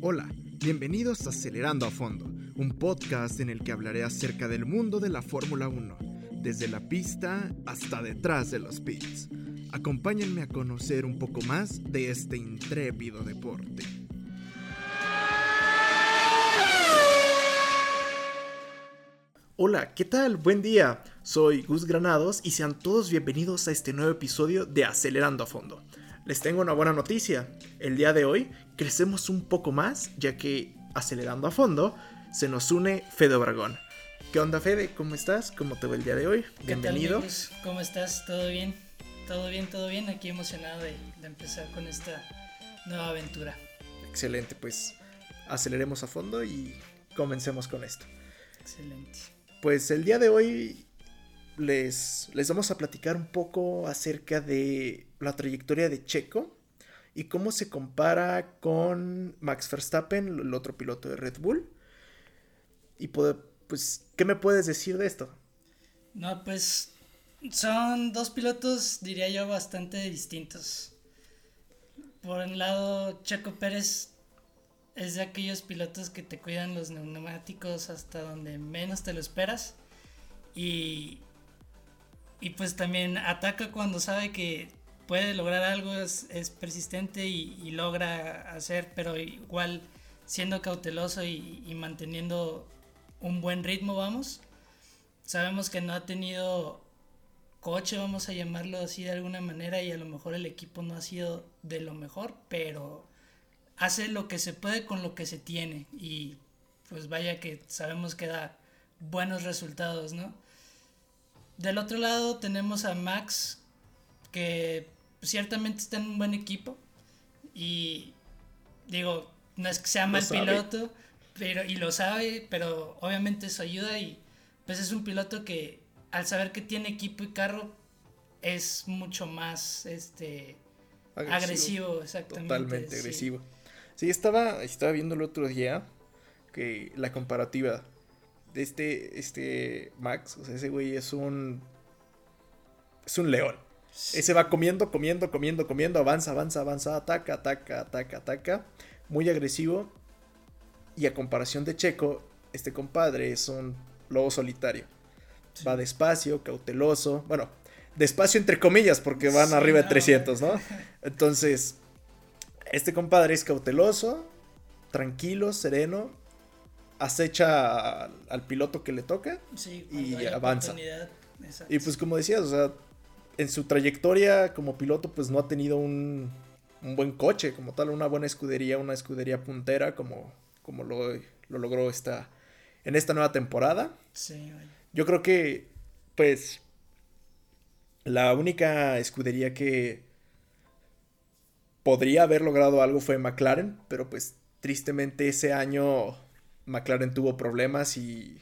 Hola, bienvenidos a Acelerando a Fondo, un podcast en el que hablaré acerca del mundo de la Fórmula 1, desde la pista hasta detrás de los pits. Acompáñenme a conocer un poco más de este intrépido deporte. Hola, ¿qué tal? Buen día. Soy Gus Granados y sean todos bienvenidos a este nuevo episodio de Acelerando a Fondo. Les tengo una buena noticia. El día de hoy crecemos un poco más ya que Acelerando a Fondo se nos une Fede Obregón. ¿Qué onda Fede? ¿Cómo estás? ¿Cómo te va el día de hoy? Bienvenido. ¿Cómo estás? ¿Todo bien? ¿Todo bien? ¿Todo bien? Aquí emocionado de, de empezar con esta nueva aventura. Excelente, pues aceleremos a fondo y comencemos con esto. Excelente. Pues el día de hoy les, les vamos a platicar un poco acerca de la trayectoria de Checo y cómo se compara con Max Verstappen, el otro piloto de Red Bull. Y pues, ¿qué me puedes decir de esto? No, pues son dos pilotos, diría yo, bastante distintos. Por un lado, Checo Pérez es de aquellos pilotos que te cuidan los neumáticos hasta donde menos te lo esperas. Y, y pues también ataca cuando sabe que puede lograr algo, es, persistente y, y logra hacer, pero igual siendo cauteloso y, y manteniendo un buen ritmo, vamos. Sabemos que no ha tenido coche, vamos a llamarlo así de alguna manera, y a lo mejor el equipo no ha sido de lo mejor, pero hace lo que se puede con lo que se tiene y pues vaya que sabemos que da buenos resultados, ¿no? Del otro lado tenemos a Max, que ciertamente está en un buen equipo y digo, no es que sea mal piloto, pero y lo sabe, pero obviamente eso ayuda y pues es un piloto que al saber que tiene equipo y carro es mucho más este agresivo, exactamente. Totalmente sí. agresivo. Sí, estaba, estaba viendo el otro día que la comparativa este, este Max, o sea, ese güey es un, es un león. Ese va comiendo, comiendo, comiendo, comiendo, avanza, avanza, avanza, ataca, ataca, ataca, ataca. Muy agresivo. Y a comparación de Checo, este compadre es un lobo solitario. Sí. Va despacio, cauteloso. Bueno, despacio entre comillas, porque van Sí, arriba de no, 300, ¿no? Entonces, este compadre es cauteloso, tranquilo, sereno. Acecha al, al piloto que le toca. Sí, y avanza. Y pues como decías, o sea, en su trayectoria como piloto pues no ha tenido un, un buen coche como tal, una buena escudería, una escudería puntera como, como lo, lo logró esta, en esta nueva temporada. Sí. Yo creo que pues la única escudería que podría haber logrado algo fue McLaren, pero pues tristemente ese año McLaren tuvo problemas y,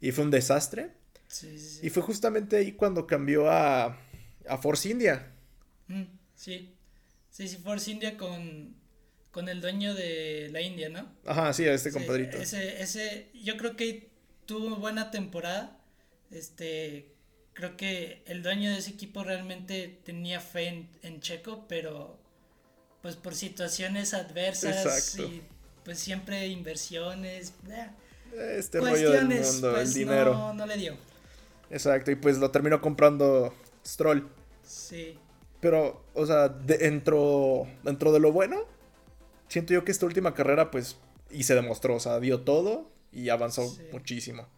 y fue un desastre. Sí, sí, sí. Y fue justamente ahí cuando cambió a, a Force India. Mm, sí. Sí, sí, Force India con, con el dueño de la India, ¿no? Ajá, sí, a este compadrito. ese, ese, yo creo que tuvo buena temporada. Este, creo que el dueño de ese equipo realmente tenía fe en, en Checo, pero pues por situaciones adversas Exacto. y pues siempre inversiones, eh, Este rollo del mundo, pues el dinero. no, no le dio. Exacto, y pues lo terminó comprando Stroll. Sí, Pero, o sea, de- dentro, dentro de lo bueno, siento yo que esta última carrera, pues, y se demostró, o sea, dio todo y avanzó Sí. muchísimo.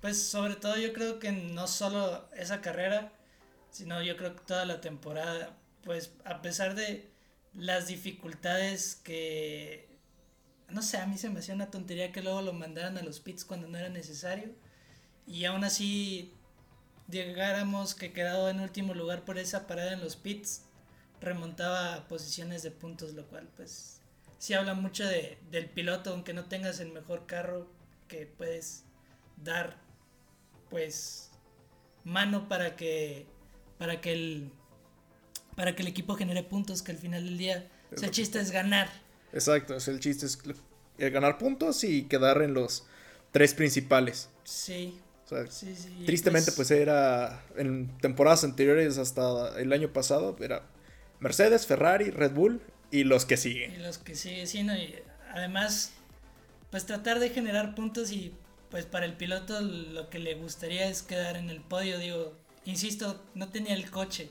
Pues sobre todo yo creo que no solo esa carrera, sino yo creo que toda la temporada, pues a pesar de las dificultades que, no sé, a mí se me hacía una tontería que luego lo mandaran a los pits cuando no era necesario. Y aún así llegáramos que quedado en último lugar por esa parada en los pits, remontaba a posiciones de puntos, lo cual pues sí habla mucho de, del piloto, aunque no tengas el mejor carro que puedes dar pues mano para que para que el para que el equipo genere puntos que al final del día o sea, el chiste es ganar Exacto, es el chiste es ganar puntos y quedar en los tres principales. sí O sea, sí sí tristemente, pues, era en temporadas anteriores hasta el año pasado, era Mercedes, Ferrari, Red Bull y los que siguen. Y los que siguen, sí, ¿no? Y además, pues tratar de generar puntos y pues para el piloto lo que le gustaría es quedar en el podio, digo, insisto, no tenía el coche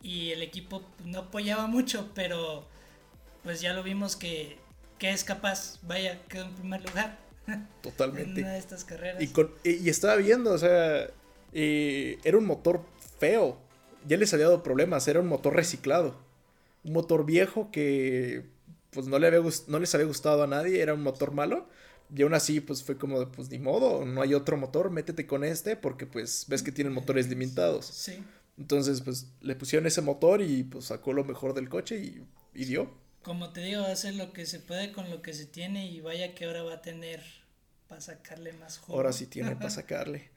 y el equipo no apoyaba mucho, pero pues ya lo vimos que, que es capaz, vaya, quedó en primer lugar. Totalmente. en una de estas carreras. Y, con, y, estaba viendo, o sea, eh, era un motor feo. Ya les había dado problemas, era un motor reciclado. Un motor viejo que pues no, le había no les había gustado a nadie, era un motor malo. Y aún así, pues fue como de, pues ni modo, no hay otro motor, métete con este, porque pues ves que tienen motores limitados. Sí. Entonces, pues le pusieron ese motor y pues sacó lo mejor del coche y, y dio. Como te digo, hace lo que se puede con lo que se tiene y vaya que ahora va a tener para sacarle más juego. Ahora sí tiene para sacarle.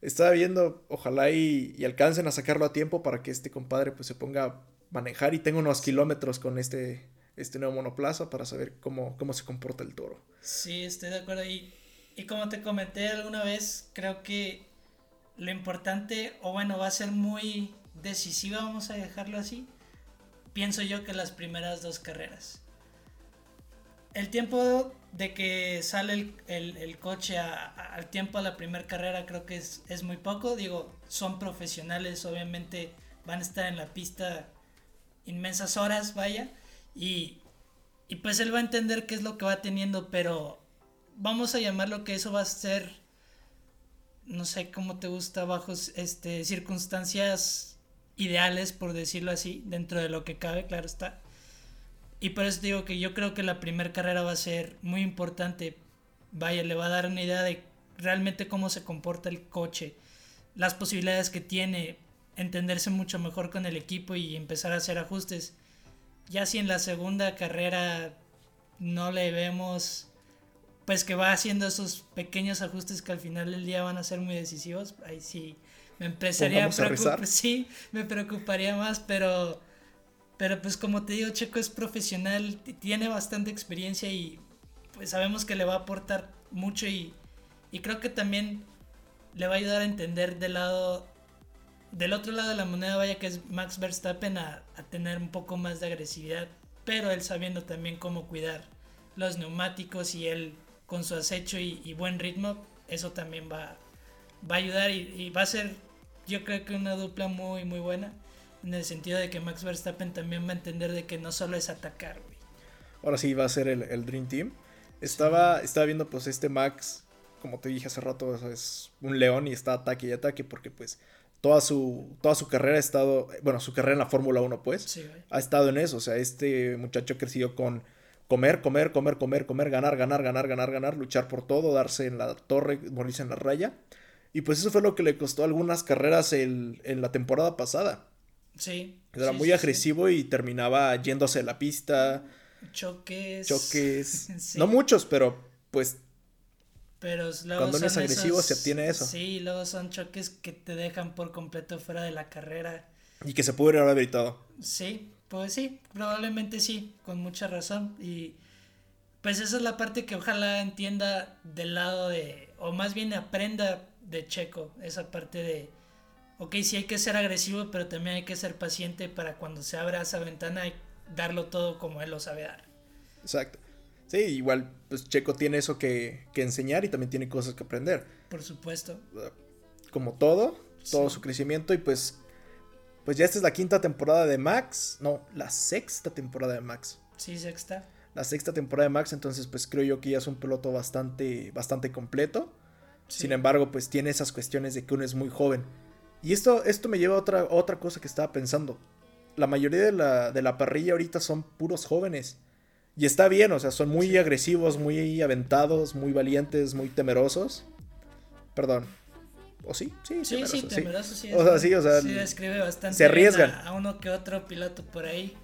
Estaba viendo, ojalá y, y, alcancen a sacarlo a tiempo para que este compadre pues se ponga a manejar y tenga unos kilómetros con este, este nuevo monoplaza para saber cómo, cómo se comporta el toro. Sí, estoy de acuerdo. Y, y como te comenté alguna vez, creo que lo importante, o bueno, va a ser muy decisiva, vamos a dejarlo así. Pienso yo que las primeras dos carreras. El tiempo de que sale el, coche al tiempo de la primera carrera creo que es, es muy poco. Digo, son profesionales, obviamente van a estar en la pista inmensas horas, vaya. Y, y pues él va a entender qué es lo que va teniendo, pero vamos a llamarlo que eso va a ser, no sé cómo te gusta, bajo este, circunstancias ideales, por decirlo así, dentro de lo que cabe, claro está. Y por eso digo que yo creo que la primera carrera va a ser muy importante. Vaya, le va a dar una idea de realmente cómo se comporta el coche, las posibilidades que tiene, entenderse mucho mejor con el equipo y empezar a hacer ajustes. Ya si en la segunda carrera no le vemos, pues que va haciendo esos pequeños ajustes que al final del día van a ser muy decisivos, ahí sí me empezaría a preocupar, sí, me preocuparía más, pero pero pues como te digo, Checo es profesional, tiene bastante experiencia y pues sabemos que le va a aportar mucho y, y creo que también le va a ayudar a entender del lado del otro lado de la moneda, vaya que es Max Verstappen a, a, tener un poco más de agresividad, pero él sabiendo también cómo cuidar los neumáticos y él con su acecho y, buen ritmo, eso también va, va a ayudar y, y, va a ser yo creo que una dupla muy muy buena en el sentido de que Max Verstappen también va a entender de que no solo es atacar, güey. Ahora sí va a ser el, el Dream Team. Estaba, estaba viendo pues este Max, como te dije hace rato, es un león y está ataque y ataque porque pues toda su, toda su carrera ha estado, bueno, su carrera en la Fórmula 1 pues, sí, ha estado en eso. O sea, este muchacho creció con comer, comer, comer, comer, comer, ganar, ganar, ganar, ganar, ganar, luchar por todo, darse en la torre, morirse en la raya. Y pues eso fue lo que le costó algunas carreras en la temporada pasada. Sí. Era muy agresivo y terminaba yéndose de la pista. Choques. Choques. No muchos, pero pues. Pero cuando uno es agresivo se obtiene eso. Sí, luego son choques que te dejan por completo fuera de la carrera. Y que se pudo haber evitado. Sí, pues sí, probablemente sí, con mucha razón. Y pues esa es la parte que ojalá entienda del lado de, o más bien aprenda de Checo, esa parte de ok, sí hay que ser agresivo, pero también hay que ser paciente para cuando se abra esa ventana y darlo todo como él lo sabe dar. Exacto. Sí, igual, pues Checo tiene eso que, enseñar y también tiene cosas que aprender. Por supuesto. Como todo, todo su crecimiento y pues, pues ya esta es la quinta temporada de Max, no, la sexta temporada de Max. Sí, sexta. La sexta temporada de Max, entonces pues creo yo que ya es un piloto bastante, bastante completo. Sin embargo, pues tiene esas cuestiones de que uno es muy joven. Y esto, esto me lleva a otra, otra cosa que estaba pensando. La mayoría de la, de la parrilla ahorita son puros jóvenes. Y está bien, o sea, son muy agresivos, muy aventados, muy valientes, muy temerosos. Perdón. ¿O sí? Sí, sí, sí, temerosos, sí. o sea, sí, o sea, sí describe bastante se arriesgan. A, uno que otro piloto por ahí.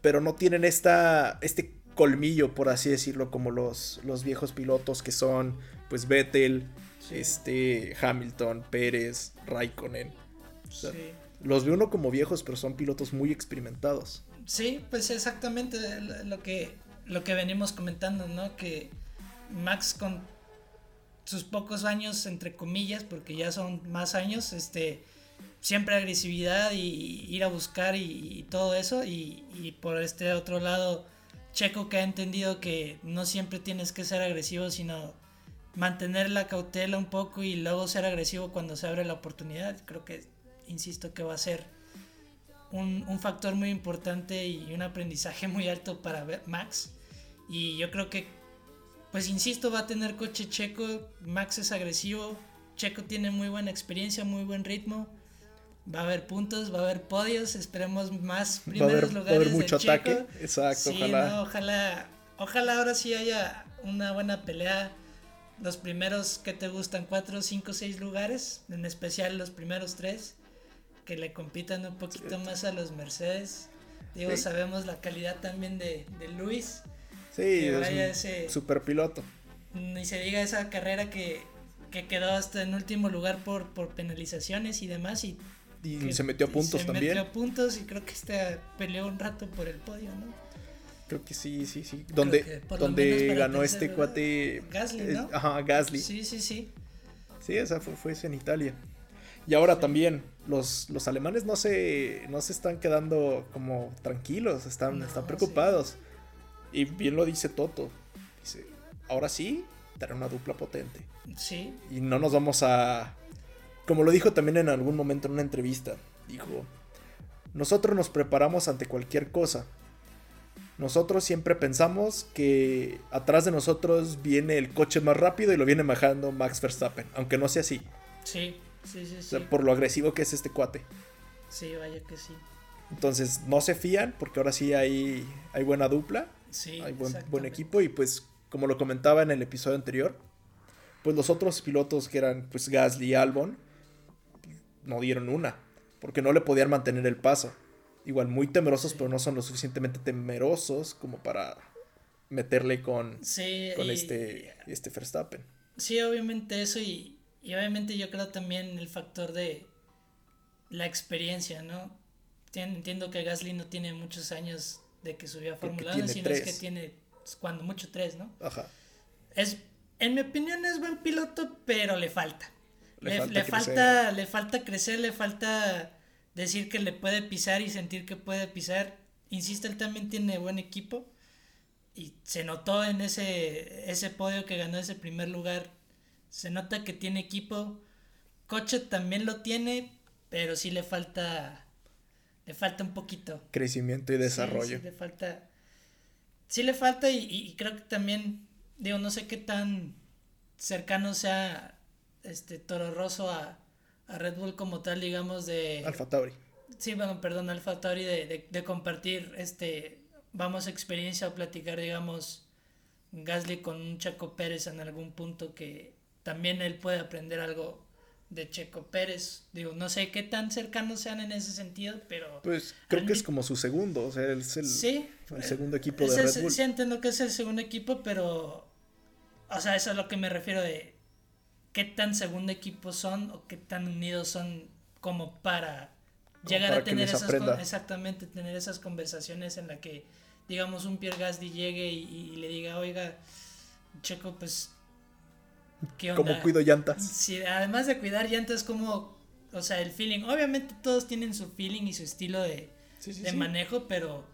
Pero no tienen esta, este colmillo, por así decirlo, como los, los viejos pilotos que son, pues, Vettel, este, Hamilton, Pérez, Raikkonen. Los ve uno como viejos, pero son pilotos muy experimentados. Sí, pues exactamente lo que, lo que venimos comentando, ¿no? Que Max con sus pocos años, entre comillas, porque ya son más años, este, siempre agresividad y ir a buscar y, todo eso. Y, y, por este otro lado, Checo que ha entendido que no siempre tienes que ser agresivo, sino mantener la cautela un poco y luego ser agresivo cuando se abre la oportunidad. Creo que, insisto, que va a ser un, un factor muy importante y un aprendizaje muy alto para Max. Y yo creo que, pues insisto, va a tener coche Checo. Max es agresivo. Checo tiene muy buena experiencia, muy buen ritmo va a haber puntos, va a haber podios, esperemos más primeros lugares. Va a haber mucho ataque, exacto, ojalá. ojalá. Ojalá ahora sí haya una buena pelea. Los primeros que te gustan, cuatro, cinco, seis lugares, en especial los primeros tres, que le compitan un poquito más a los Mercedes. Digo, sabemos la calidad también de, de Luis. Sí, es un super piloto. Ni se diga esa carrera que, que quedó hasta en último lugar por, por penalizaciones y demás, y y se metió a puntos también. Se metió a puntos y creo que este peleó un rato por el podio, ¿no? Creo que sí, sí, sí. Donde, donde ganó este cuate. Gasly, ¿no? ajá, Gasly. Sí, sí, sí. Sí, esa fue, fue en Italia. Y ahora también, los, los alemanes no se, no se están quedando como tranquilos, están, están preocupados. Y bien lo dice Toto. Dice, ahora sí, dará una dupla potente. Sí. Y no nos vamos a, como lo dijo también en algún momento en una entrevista, dijo, nosotros nos preparamos ante cualquier cosa. Nosotros siempre pensamos que atrás de nosotros viene el coche más rápido y lo viene bajando Max Verstappen, aunque no sea así. Sí, sí, sí. sí. por lo agresivo que es este cuate. Sí, vaya que sí. Entonces no se fían porque ahora sí hay, hay buena dupla. Sí, hay buen, buen equipo y pues como lo comentaba en el episodio anterior, pues los otros pilotos que eran pues Gasly y Albon, no dieron una, porque no le podían mantener el paso. Igual muy temerosos, pero no son lo suficientemente temerosos como para meterle con, con este, este Verstappen. Sí, obviamente eso y, y obviamente yo creo también el factor de la experiencia, ¿no? Entiendo que Gasly no tiene muchos años de que subió a Fórmula 1, sino es que tiene cuando mucho tres, ¿no? Ajá. Es, en mi opinión es buen piloto, pero le falta. Le, falta, le, falta, crecer, le falta decir que le puede pisar y sentir que puede pisar. Insisto, él también tiene buen equipo y se notó en ese, ese podio que ganó ese primer lugar. Se nota que tiene equipo. Coche también lo tiene, pero sí le falta le falta un poquito. Crecimiento y desarrollo. Sí, le falta. Sí le falta y, y, creo que también, digo, no sé qué tan cercano sea este Toro Rosso a, Red Bull como tal, digamos, de... Alfa Tauri. Sí, bueno, perdón, Alfa Tauri, de, de, compartir, este, vamos, experiencia o platicar, digamos, Gasly con un Checo Pérez en algún punto que también él puede aprender algo de Checo Pérez. Digo, no sé qué tan cercanos sean en ese sentido, pero... Pues creo que es como su segundo, o sea, es el, el segundo equipo de Red Bull. Sí, entiendo que es el segundo equipo, pero... O sea, eso es a lo que me refiero de qué tan segundo equipo son o qué tan unidos son como para llegar a tener esas exactamente tener esas conversaciones en la que digamos un Pierre Gasly llegue y, le diga oiga Checo pues qué onda cómo cuido llantas sí además de cuidar llantas como o sea el feeling obviamente todos tienen su feeling y su estilo de, de manejo pero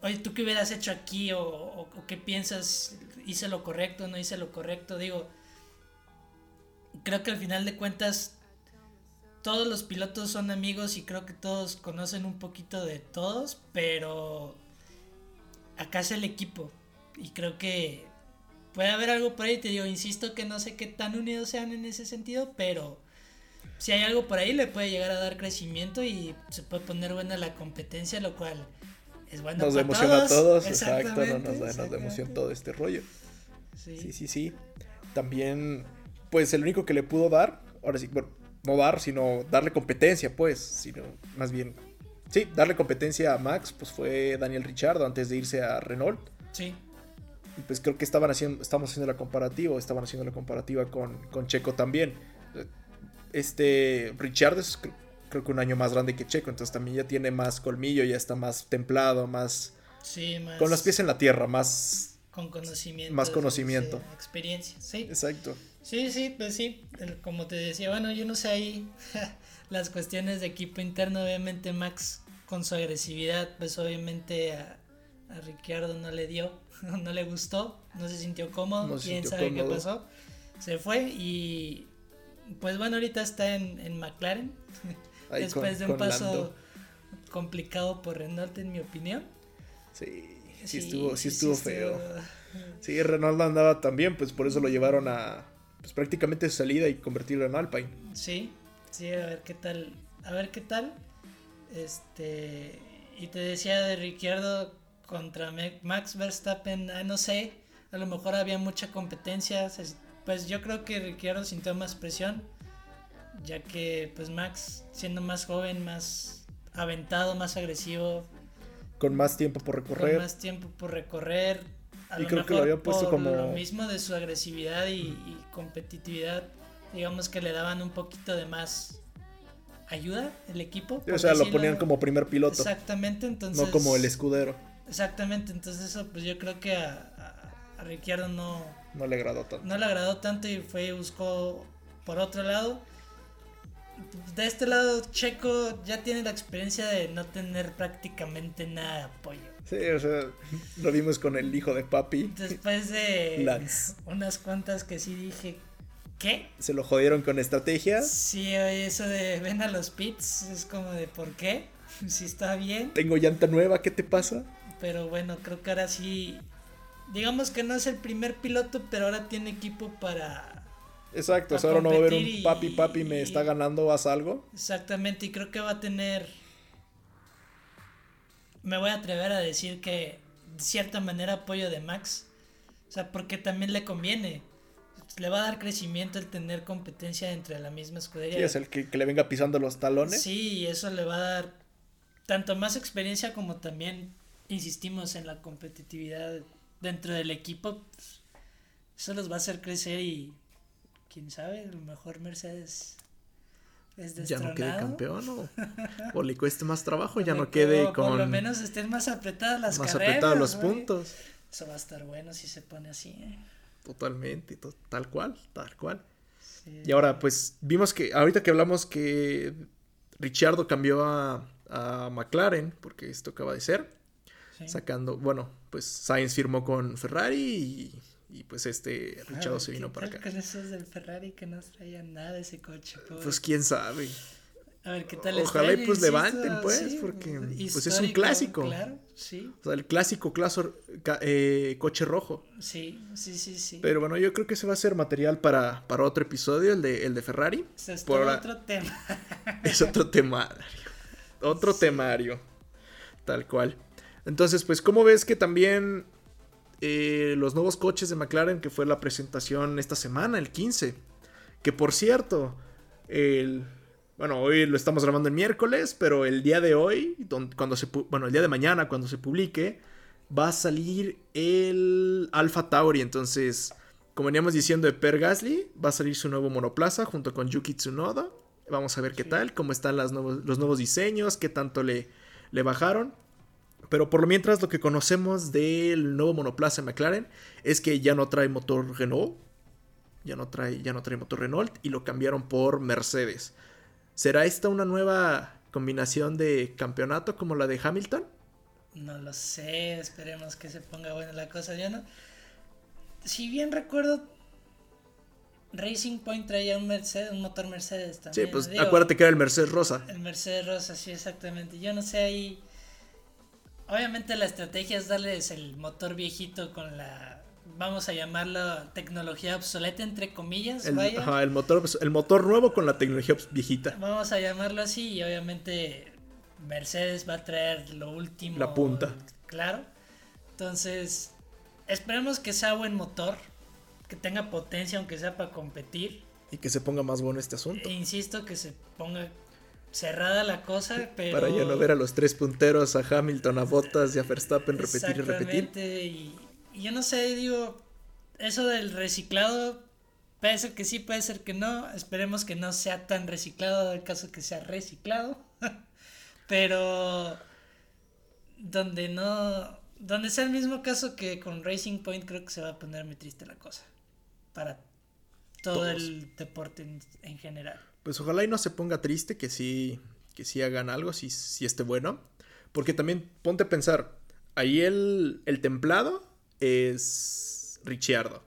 oye tú qué hubieras hecho aquí o, o qué piensas hice lo correcto no hice lo correcto digo creo que al final de cuentas todos los pilotos son amigos y creo que todos conocen un poquito de todos, pero acá es el equipo y creo que puede haber algo por ahí, te digo, insisto que no sé qué tan unidos sean en ese sentido, pero si hay algo por ahí le puede llegar a dar crecimiento y se puede poner buena la competencia, lo cual es bueno. Nos emociona a todos, exacto, nos, da, nos emoción todo este rollo. sí, sí, sí. También pues el único que le pudo dar, ahora sí, bueno, no dar, sino darle competencia, pues, sino más bien, sí, darle competencia a Max, pues fue Daniel Richardo antes de irse a Renault. Sí. Y pues creo que estaban haciendo, estamos haciendo la comparativa, estaban haciendo la comparativa con, con Checo también. Este, Richardo es creo que un año más grande que Checo, entonces también ya tiene más colmillo, ya está más templado, más... Sí, más... Con los pies en la tierra, más... Con conocimiento. Más conocimiento. experiencia, sí. Exacto. Sí, sí, pues sí, como te decía, bueno, yo no sé ahí las cuestiones de equipo interno, obviamente Max con su agresividad, pues obviamente a, a Ricciardo no le dio, no le gustó, no se sintió cómodo, quién sabe qué pasó, se fue y pues bueno, ahorita está en, McLaren, después de un paso complicado por Renault en mi opinión. Sí, sí, estuvo, sí estuvo feo. Sí, Renault andaba también, pues por eso lo llevaron a pues prácticamente su salida y convertirlo en Alpine. Sí, sí, a ver qué tal, a ver qué tal. Este, y te decía de Ricciardo contra Max Verstappen, ah, no sé, a lo mejor había mucha competencia, pues yo creo que Ricciardo sintió más presión, ya que pues Max siendo más joven, más aventado, más agresivo, con más tiempo por recorrer, con más tiempo por recorrer, y creo que lo había puesto como lo mismo de su agresividad y, competitividad, digamos que le daban un poquito de más ayuda el equipo. O sea, lo ponían como primer piloto. Exactamente, entonces. No como el escudero. Exactamente, entonces eso pues yo creo que a, a, Ricciardo no... No le agradó tanto. No le agradó tanto y fue y buscó por otro lado. De este lado, Checo ya tiene la experiencia de no tener prácticamente nada de apoyo. Sí, o sea, lo vimos con el hijo de papi. Después de unas cuantas que sí dije, ¿qué? ¿Se lo jodieron con estrategia? Sí, eso de ven a los pits es como de ¿por qué? Si está bien. Tengo llanta nueva, ¿qué te pasa? Pero bueno, creo que ahora sí. Digamos que no es el primer piloto, pero ahora tiene equipo para. Exacto, ahora no va a haber un papi, papi, me está ganando, haz algo. Exactamente, y creo que va a tener. Me voy a atrever a decir que, de cierta manera, apoyo de Max. O sea, porque también le conviene. Le va a dar crecimiento el tener competencia entre la misma escudería. Sí, es el que, que le venga pisando los talones. Sí, y eso le va a dar tanto más experiencia como también insistimos en la competitividad dentro del equipo, pues, eso los va a hacer crecer y quién sabe, a lo mejor Mercedes es ya no quede campeón o, le cueste más trabajo, ya no quede con... Por lo menos estén más apretadas las más apretados los puntos. Eso va a estar bueno si se pone así. ¿eh? Totalmente, tal cual, tal cual. Y ahora, pues vimos que ahorita que hablamos que Richardo cambió a, a McLaren, porque esto acaba de ser sacando, bueno, pues Sainz firmó con Ferrari y, pues este Richard se vino para acá. con esos del Ferrari que no traían nada ese coche? Pues quién sabe. A ver qué tal Ojalá y pues levanten pues, porque pues es un clásico. Claro, sí. O sea, el clásico claso, eh, coche rojo. Sí, sí, sí, sí. Pero bueno, yo creo que ese va a ser material para, para otro episodio, el de, el de Ferrari. es otro tema. es otro temario. Otro temario. Tal cual. Entonces, pues, ¿cómo ves que también eh, los nuevos coches de McLaren, que fue la presentación esta semana, el 15? Que por cierto, el, bueno, hoy lo estamos grabando el miércoles, pero el día de hoy, cuando se, bueno, el día de mañana, cuando se publique, va a salir el Alpha Tauri. Entonces, como veníamos diciendo de Per Gasly, va a salir su nuevo monoplaza junto con Yuki Tsunoda. Vamos a ver qué tal, cómo están las nuevos, los nuevos diseños, qué tanto le, le bajaron. Pero por lo mientras lo que conocemos del nuevo monoplaza McLaren es que ya no trae motor Renault. Ya no trae, ya no trae motor Renault y lo cambiaron por Mercedes. ¿Será esta una nueva combinación de campeonato como la de Hamilton? No lo sé, esperemos que se ponga buena la cosa. Yo no. Si bien recuerdo, Racing Point traía un, Mercedes, un motor Mercedes también. Sí, pues acuérdate que era el Mercedes Rosa. El Mercedes Rosa, sí, exactamente. Yo no sé ahí Obviamente la estrategia es darles el motor viejito con la, vamos a llamarlo tecnología obsoleta entre comillas. El, Ajá, el motor, el motor nuevo con la tecnología viejita. Vamos a llamarlo así y obviamente Mercedes va a traer lo último. La punta. Claro. Entonces, esperemos que sea buen motor, que tenga potencia aunque sea para competir. Y que se ponga más bueno este asunto. E insisto que se ponga cerrada la cosa, pero... Para ya no ver a los tres punteros, a Hamilton, a Bottas y a Verstappen repetir y repetir. Y, y yo no sé, digo, eso del reciclado, puede ser que sí, puede ser que no, esperemos que no sea tan reciclado, el caso que sea reciclado, pero donde no, donde sea el mismo caso que con Racing Point, creo que se va a poner muy triste la cosa, para todo el deporte en, general. Pues ojalá y no se ponga triste, que sí, que sí hagan algo, si, si esté bueno. Porque también ponte a pensar, ahí el, el templado es. Ricciardo.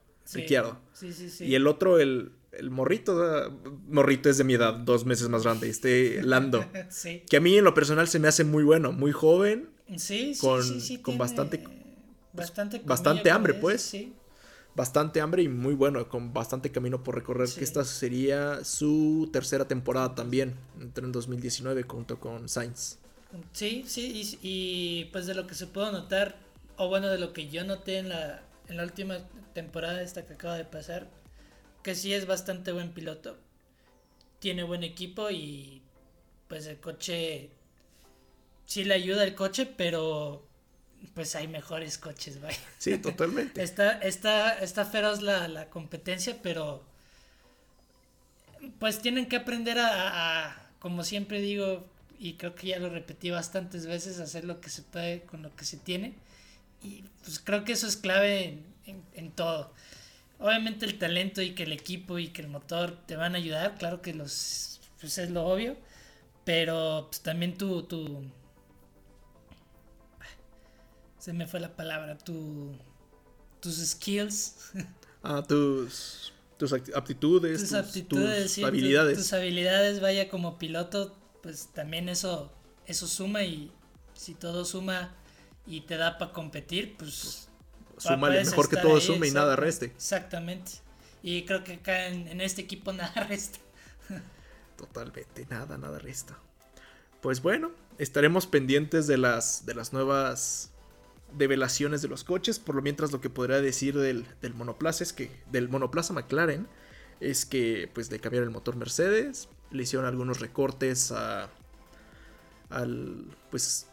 Sí, sí, sí. Y el otro, el, el morrito, morrito es de mi edad, dos meses más grande, este Lando. sí. Que a mí en lo personal se me hace muy bueno, muy joven. Sí, con, sí, con bastante, bastante, bastante hambre, pues. Sí. Bastante hambre y muy bueno, con bastante camino por recorrer. Que esta sería su tercera temporada también, entró en 2019 junto con Sainz. Sí, sí, y, pues de lo que se pudo notar, o bueno, de lo que yo noté en la, en la última temporada esta que acaba de pasar, que sí es bastante buen piloto. Tiene buen equipo y pues el coche sí le ayuda el coche, pero pues hay mejores coches, vaya. Sí, totalmente. está, está, está feroz la, la, competencia, pero pues tienen que aprender a, como siempre digo, y creo que ya lo repetí bastantes veces, hacer lo que se puede con lo que se tiene. Y pues creo que eso es clave en, en todo obviamente el talento y que el equipo y que el motor te van a ayudar, claro que los pues es lo obvio, pero pues también tu, tu se me fue la palabra, tu tus skills. Ah, tus tus aptitudes, tus, aptitudes, tus habilidades. Tus, habilidades, vaya como piloto, pues también eso eso suma y si todo suma y te da para competir, pues Súmale, mejor que todo sume y nada reste. Exactamente. Y creo que acá en, este equipo nada resta. Totalmente, nada, nada resta. Pues bueno, estaremos pendientes de las, de las nuevas develaciones de los coches. Por lo mientras lo que podría decir del, del monoplaza es que, del monoplaza McLaren, es que pues le cambiaron el motor Mercedes, le hicieron algunos recortes a, al, pues,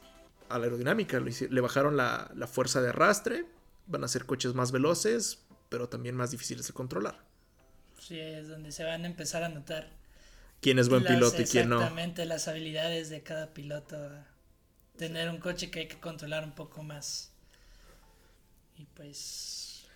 a la aerodinámica, le, bajaron la, la fuerza de arrastre, van a ser coches más veloces, pero también más difíciles de controlar. Sí, es donde se van a empezar a notar quién es buen piloto y quién no. Exactamente, las habilidades de cada piloto. Tener un coche que hay que controlar un poco más. Y pues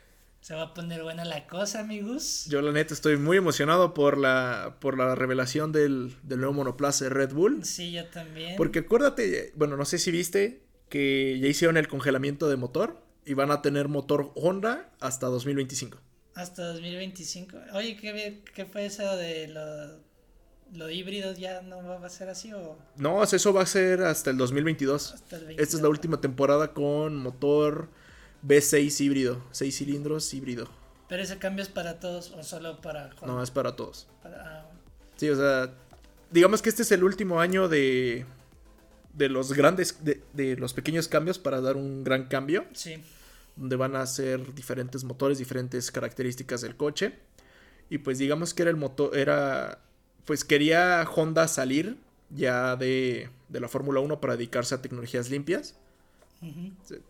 se va a poner buena la cosa, amigos. Yo la neta estoy muy emocionado por la por la revelación del, del nuevo monoplaza de Red Bull. Sí, yo también. Porque acuérdate, bueno, no sé si viste que ya hicieron el congelamiento de motor y van a tener motor Honda hasta 2025. Hasta 2025. Oye, ¿qué, qué fue eso de lo, híbrido? ¿Ya no va a ser así o...? No, eso va a ser hasta el 2022. Hasta el Esta es la última temporada con motor V6 híbrido, 6 cilindros híbrido. ¿Pero ese cambio es para todos o solo para Honda? No, es para todos. Ah, sí, o sea, digamos que este es el último año de de los grandes, de, de, los pequeños cambios para dar un gran cambio. Sí donde van a ser diferentes motores, diferentes características del coche. Y pues digamos que era el motor, era, pues quería Honda salir ya de, de la Fórmula 1 para dedicarse a tecnologías limpias.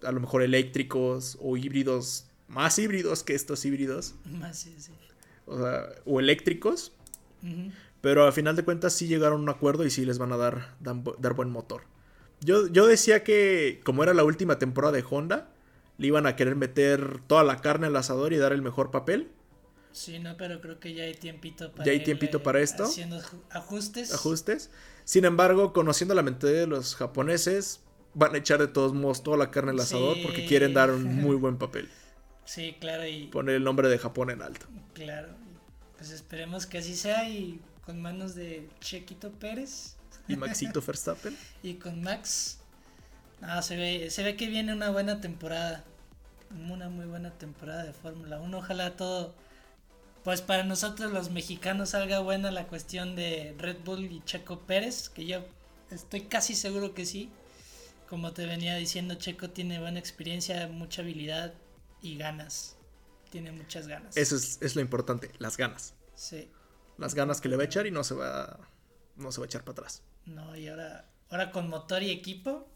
A lo mejor eléctricos o híbridos, más híbridos que estos híbridos. Más, sí, sí. O sea, o eléctricos. Pero al final de cuentas sí llegaron a un acuerdo y sí les van a dar, dar, buen motor. Yo, yo decía que como era la última temporada de Honda, le iban a querer meter toda la carne al asador y dar el mejor papel. Sí, no, pero creo que ya hay tiempito para Ya hay tiempito para esto. Haciendo ajustes. Ajustes. Sin embargo, conociendo la mente de los japoneses, van a echar de todos modos toda la carne al asador porque quieren dar un muy buen papel. Sí, claro. Y... Poner el nombre de Japón en alto. Claro. Pues esperemos que así sea y con manos de Chequito Pérez. Y Maxito Verstappen. y con Max Ah, se ve, se ve que viene una buena temporada. Una muy buena temporada de Fórmula 1. Ojalá todo, pues para nosotros los mexicanos salga buena la cuestión de Red Bull y Checo Pérez, que yo estoy casi seguro que sí. Como te venía diciendo, Checo tiene buena experiencia, mucha habilidad y ganas. Tiene muchas ganas. Eso es, es lo importante, las ganas. Sí. Las ganas que le va a echar y no se va, no se va a echar para atrás. No, y ahora, ahora con motor y equipo,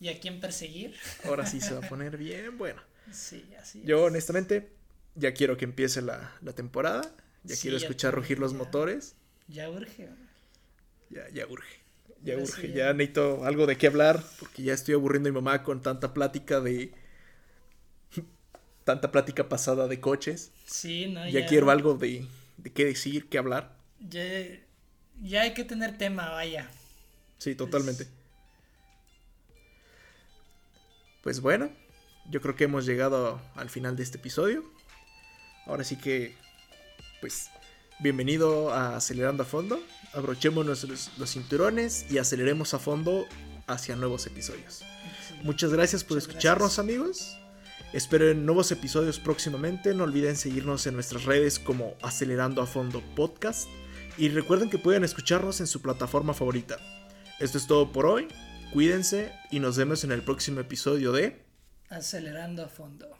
y a quién perseguir. Ahora sí se va a poner bien bueno. Sí, así Yo honestamente ya quiero que empiece la, temporada. Ya quiero escuchar rugir los motores. Ya urge. Ya, ya urge. Ya urge. Ya... necesito algo de qué hablar. Porque ya estoy aburriendo a mi mamá con tanta plática de. tanta plática pasada de coches. Sí, no, ya, quiero algo de, de qué decir, qué hablar. Ya, ya hay que tener tema, vaya. Sí, totalmente. Pues bueno, yo creo que hemos llegado al final de este episodio. Ahora sí que, pues, bienvenido a Acelerando a Fondo. Abrochémonos los, los cinturones y aceleremos a fondo hacia nuevos episodios. Muchas gracias por Muchas escucharnos, gracias. amigos. Esperen nuevos episodios próximamente. No olviden seguirnos en nuestras redes como Acelerando a Fondo Podcast. Y recuerden que pueden escucharnos en su plataforma favorita. Esto es todo por hoy. Cuídense y nos vemos en el próximo episodio de Acelerando a fondo.